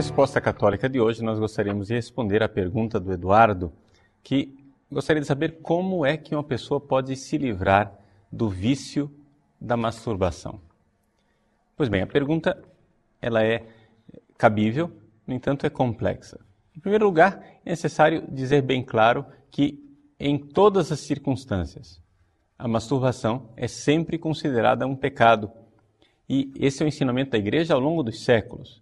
Resposta Católica de hoje, nós gostaríamos de responder à pergunta do Eduardo, que gostaria de saber como é que uma pessoa pode se livrar do vício da masturbação. Pois bem, a pergunta ela é cabível, no entanto é complexa. Em primeiro lugar, é necessário dizer bem claro que em todas as circunstâncias, a masturbação é sempre considerada um pecado. E esse é o ensinamento da Igreja ao longo dos séculos.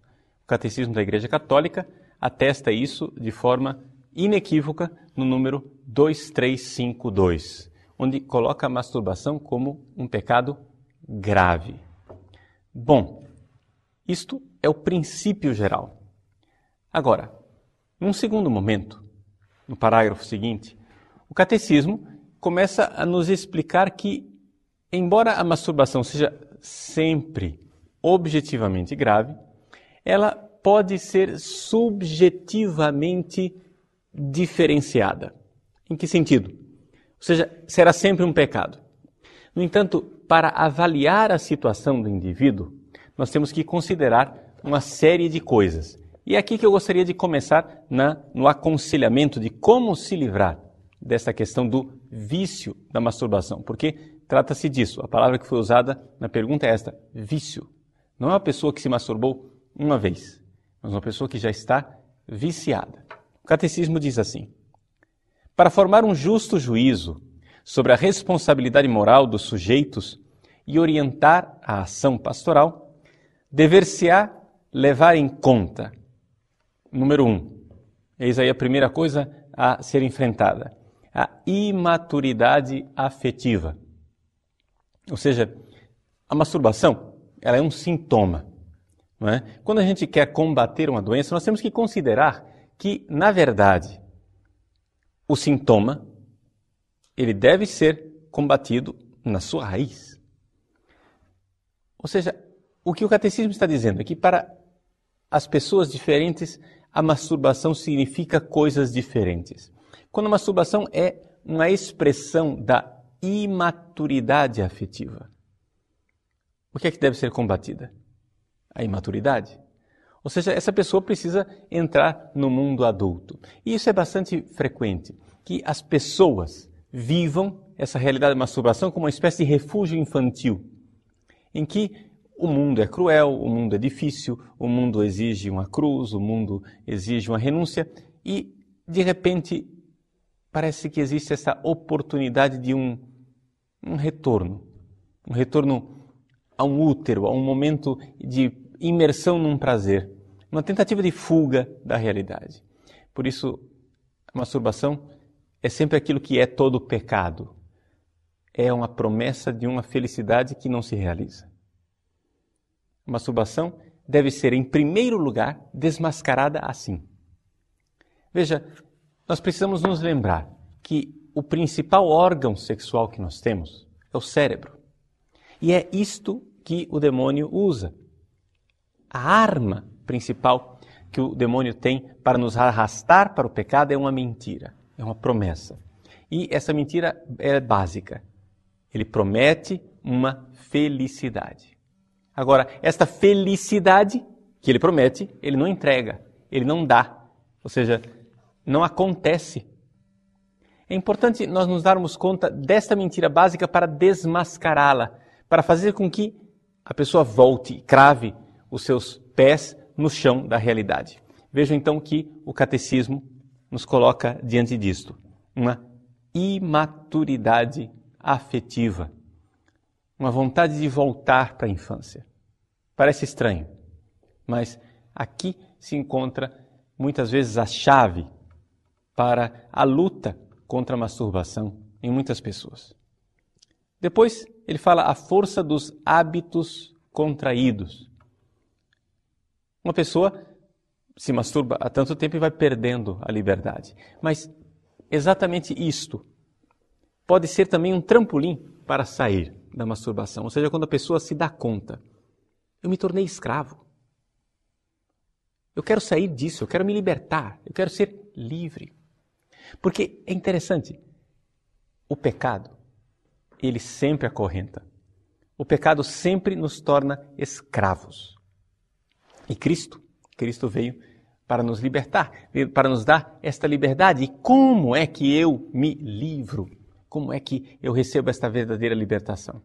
Catecismo da Igreja Católica atesta isso de forma inequívoca no número 2352, onde coloca a masturbação como um pecado grave. Bom, isto é o princípio geral. Agora, num segundo momento, no parágrafo seguinte, o catecismo começa a nos explicar que, embora a masturbação seja sempre objetivamente grave, ela pode ser subjetivamente diferenciada. Em que sentido? Ou seja, será sempre um pecado. No entanto, para avaliar a situação do indivíduo, nós temos que considerar uma série de coisas. E é aqui que eu gostaria de começar na, no aconselhamento de como se livrar dessa questão do vício da masturbação, porque trata-se disso. A palavra que foi usada na pergunta é esta: vício. Não é uma pessoa que se masturbou uma vez, mas uma pessoa que já está viciada. O catecismo diz assim: para formar um justo juízo sobre a responsabilidade moral dos sujeitos e orientar a ação pastoral, dever-se-á levar em conta, número um, eis aí a primeira coisa a ser enfrentada, a imaturidade afetiva. Ou seja, a masturbação ela é um sintoma. É? Quando a gente quer combater uma doença, nós temos que considerar que, na verdade, o sintoma ele deve ser combatido na sua raiz. Ou seja, o que o catecismo está dizendo é que para as pessoas diferentes a masturbação significa coisas diferentes. Quando a masturbação é uma expressão da imaturidade afetiva. O que é que deve ser combatida? A imaturidade. Ou seja, essa pessoa precisa entrar no mundo adulto. E isso é bastante frequente, que as pessoas vivam essa realidade da masturbação como uma espécie de refúgio infantil, em que o mundo é cruel, o mundo é difícil, o mundo exige uma cruz, o mundo exige uma renúncia, e de repente parece que existe essa oportunidade de um, um retorno, um retorno a um útero, a um momento de imersão num prazer, uma tentativa de fuga da realidade. Por isso, a masturbação é sempre aquilo que é todo pecado. É uma promessa de uma felicidade que não se realiza. A masturbação deve ser, em primeiro lugar, desmascarada assim. Veja, nós precisamos nos lembrar que o principal órgão sexual que nós temos é o cérebro. E é isto que o demônio usa. A arma principal que o demônio tem para nos arrastar para o pecado é uma mentira, é uma promessa. E essa mentira é básica. Ele promete uma felicidade. Agora, esta felicidade que ele promete, ele não entrega, ele não dá. Ou seja, não acontece. É importante nós nos darmos conta desta mentira básica para desmascará-la, para fazer com que a pessoa volte, crave os seus pés no chão da realidade. Veja então que o catecismo nos coloca diante disto, uma imaturidade afetiva, uma vontade de voltar para a infância. Parece estranho, mas aqui se encontra muitas vezes a chave para a luta contra a masturbação em muitas pessoas. Depois, ele fala a força dos hábitos contraídos. Uma pessoa se masturba há tanto tempo e vai perdendo a liberdade. Mas exatamente isto pode ser também um trampolim para sair da masturbação. Ou seja, quando a pessoa se dá conta, eu me tornei escravo. Eu quero sair disso, eu quero me libertar, eu quero ser livre. Porque é interessante, o pecado, ele sempre acorrenta. O pecado sempre nos torna escravos. E Cristo, Cristo veio para nos libertar, para nos dar esta liberdade. E como é que eu me livro? Como é que eu recebo esta verdadeira libertação?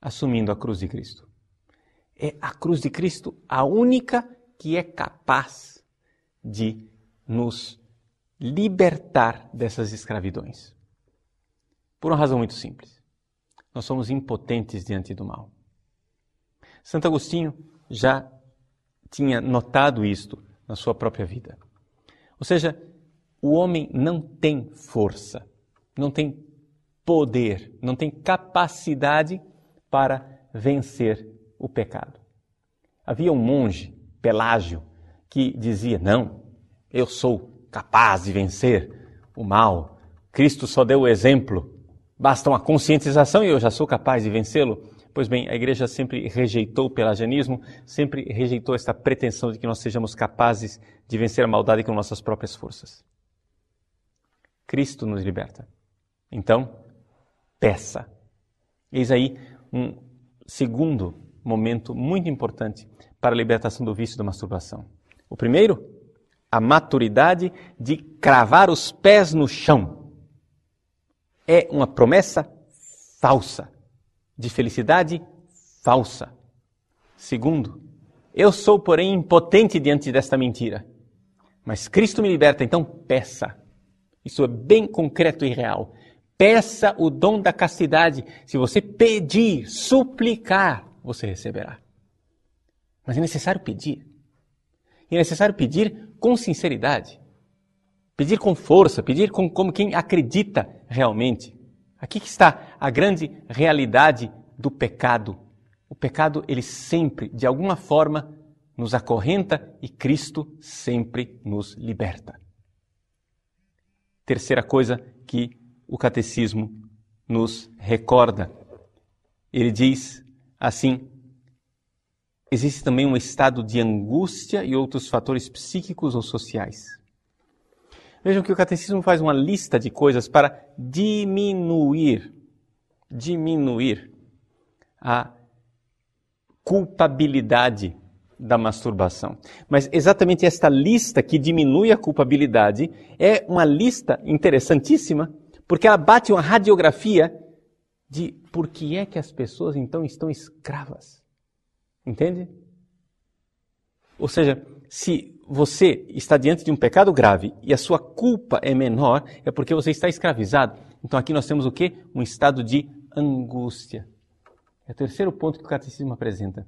Assumindo a cruz de Cristo. É a cruz de Cristo a única que é capaz de nos libertar dessas escravidões. Por uma razão muito simples. Nós somos impotentes diante do mal. Santo Agostinho já tinha notado isto na sua própria vida. Ou seja, o homem não tem força, não tem poder, não tem capacidade para vencer o pecado. Havia um monge, Pelágio, que dizia: Não, eu sou capaz de vencer o mal. Cristo só deu o exemplo. Basta uma conscientização e eu já sou capaz de vencê-lo. Pois bem, a igreja sempre rejeitou o pelagianismo, sempre rejeitou esta pretensão de que nós sejamos capazes de vencer a maldade com nossas próprias forças. Cristo nos liberta. Então, peça. Eis aí um segundo momento muito importante para a libertação do vício da masturbação. O primeiro, a maturidade de cravar os pés no chão. É uma promessa falsa de felicidade falsa. Segundo, eu sou, porém, impotente diante desta mentira. Mas Cristo me liberta, então peça. Isso é bem concreto e real. Peça o dom da castidade. Se você pedir, suplicar, você receberá. Mas é necessário pedir. E é necessário pedir com sinceridade. Pedir com força, pedir com, como quem acredita realmente. Aqui que está a grande realidade do pecado. O pecado, ele sempre, de alguma forma, nos acorrenta e Cristo sempre nos liberta. Terceira coisa que o catecismo nos recorda. Ele diz assim: existe também um estado de angústia e outros fatores psíquicos ou sociais. Vejam que o catecismo faz uma lista de coisas para diminuir, diminuir a culpabilidade da masturbação. Mas exatamente esta lista que diminui a culpabilidade é uma lista interessantíssima, porque ela bate uma radiografia de por que é que as pessoas então estão escravas. Entende? Ou seja, se você está diante de um pecado grave e a sua culpa é menor, é porque você está escravizado. Então aqui nós temos o quê? Um estado de angústia. É o terceiro ponto que o catecismo apresenta.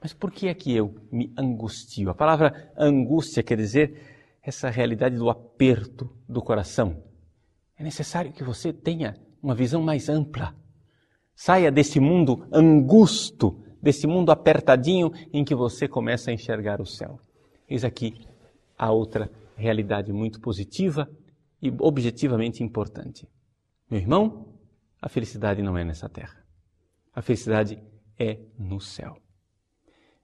Mas por que é que eu me angustio? A palavra angústia quer dizer essa realidade do aperto do coração. É necessário que você tenha uma visão mais ampla. Saia desse mundo angusto, desse mundo apertadinho em que você começa a enxergar o céu. Eis aqui a outra realidade muito positiva e objetivamente importante. Meu irmão, a felicidade não é nessa terra. A felicidade é no céu.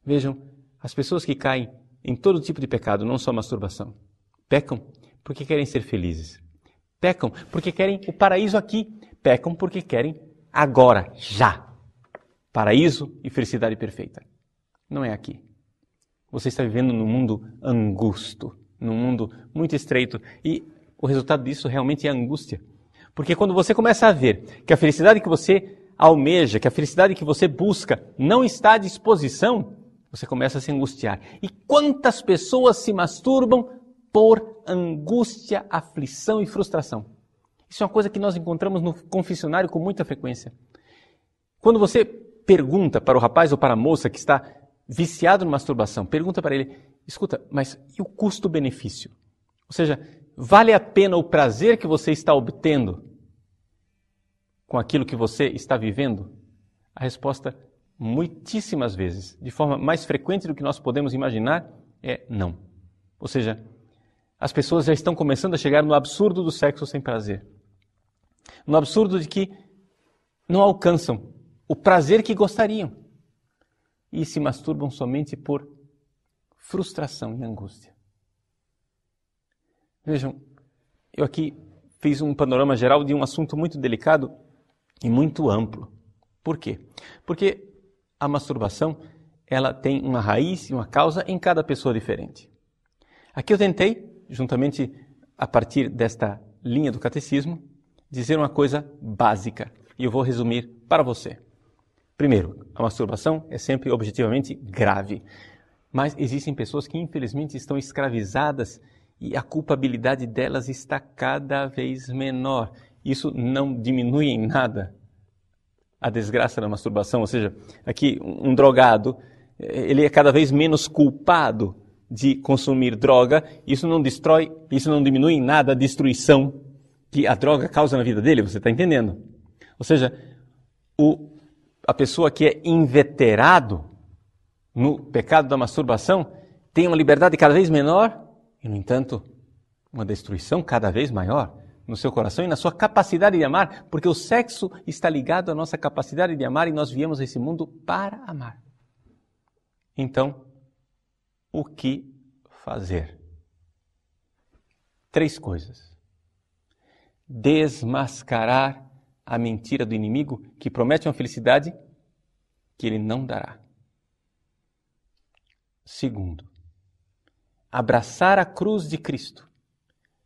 Vejam, as pessoas que caem em todo tipo de pecado, não só masturbação, pecam porque querem ser felizes. Pecam porque querem o paraíso aqui. Pecam porque querem agora, já. Paraíso e felicidade perfeita. Não é aqui. Você está vivendo num mundo angusto, num mundo muito estreito. E o resultado disso realmente é angústia. Porque quando você começa a ver que a felicidade que você almeja, que a felicidade que você busca não está à disposição, você começa a se angustiar. E quantas pessoas se masturbam por angústia, aflição e frustração? Isso é uma coisa que nós encontramos no confessionário com muita frequência. Quando você pergunta para o rapaz ou para a moça que está viciado em masturbação, pergunta para ele: escuta, mas e o custo-benefício? Ou seja, vale a pena o prazer que você está obtendo com aquilo que você está vivendo? A resposta, muitíssimas vezes, de forma mais frequente do que nós podemos imaginar, é não. Ou seja, as pessoas já estão começando a chegar no absurdo do sexo sem prazer. No absurdo de que não alcançam o prazer que gostariam e se masturbam somente por frustração e angústia. Vejam, eu aqui fiz um panorama geral de um assunto muito delicado e muito amplo. Por quê? Porque a masturbação ela tem uma raiz e uma causa em cada pessoa diferente. Aqui eu tentei, juntamente a partir desta linha do catecismo, dizer uma coisa básica e eu vou resumir para você. Primeiro, a masturbação é sempre objetivamente grave, mas existem pessoas que infelizmente estão escravizadas e a culpabilidade delas está cada vez menor. Isso não diminui em nada a desgraça da masturbação, ou seja, aqui um drogado ele é cada vez menos culpado de consumir droga, isso não destrói, isso não diminui em nada a destruição que a droga causa na vida dele, você está entendendo? Ou seja, o, a pessoa que é inveterado no pecado da masturbação tem uma liberdade cada vez menor e, no entanto, uma destruição cada vez maior no seu coração e na sua capacidade de amar, porque o sexo está ligado à nossa capacidade de amar e nós viemos a esse mundo para amar. Então, o que fazer? Três coisas. Desmascarar a mentira do inimigo que promete uma felicidade que ele não dará. Segundo, abraçar a cruz de Cristo.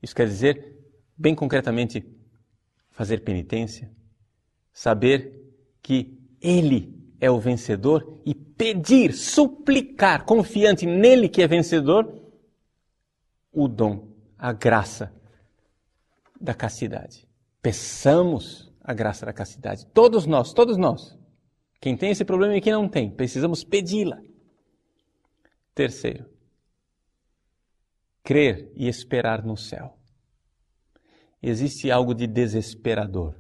Isso quer dizer, bem concretamente, fazer penitência, saber que Ele é o vencedor e pedir, suplicar, confiante nele que é vencedor, o dom, a graça da castidade. Peçamos a graça da castidade. Todos nós, todos nós. Quem tem esse problema e quem não tem, precisamos pedi-la. Terceiro, crer e esperar no céu. Existe algo de desesperador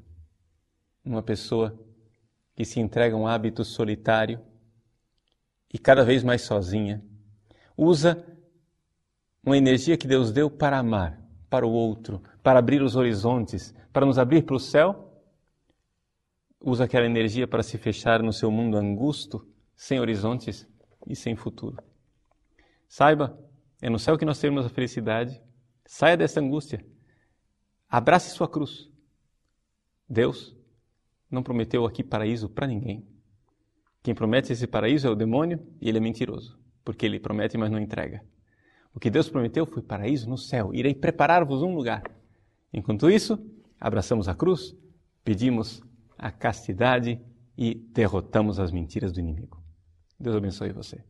numa pessoa que se entrega a um hábito solitário e cada vez mais sozinha, usa uma energia que Deus deu para amar, para o outro, para abrir os horizontes, para nos abrir para o céu, usa aquela energia para se fechar no seu mundo angusto, sem horizontes e sem futuro. Saiba, é no céu que nós teremos a felicidade. Saia dessa angústia. Abrace sua cruz. Deus não prometeu aqui paraíso para ninguém. Quem promete esse paraíso é o demônio e ele é mentiroso, porque ele promete, mas não entrega. O que Deus prometeu foi paraíso no céu. Irei preparar-vos um lugar. Enquanto isso, abraçamos a cruz, pedimos a castidade e derrotamos as mentiras do inimigo. Deus abençoe você.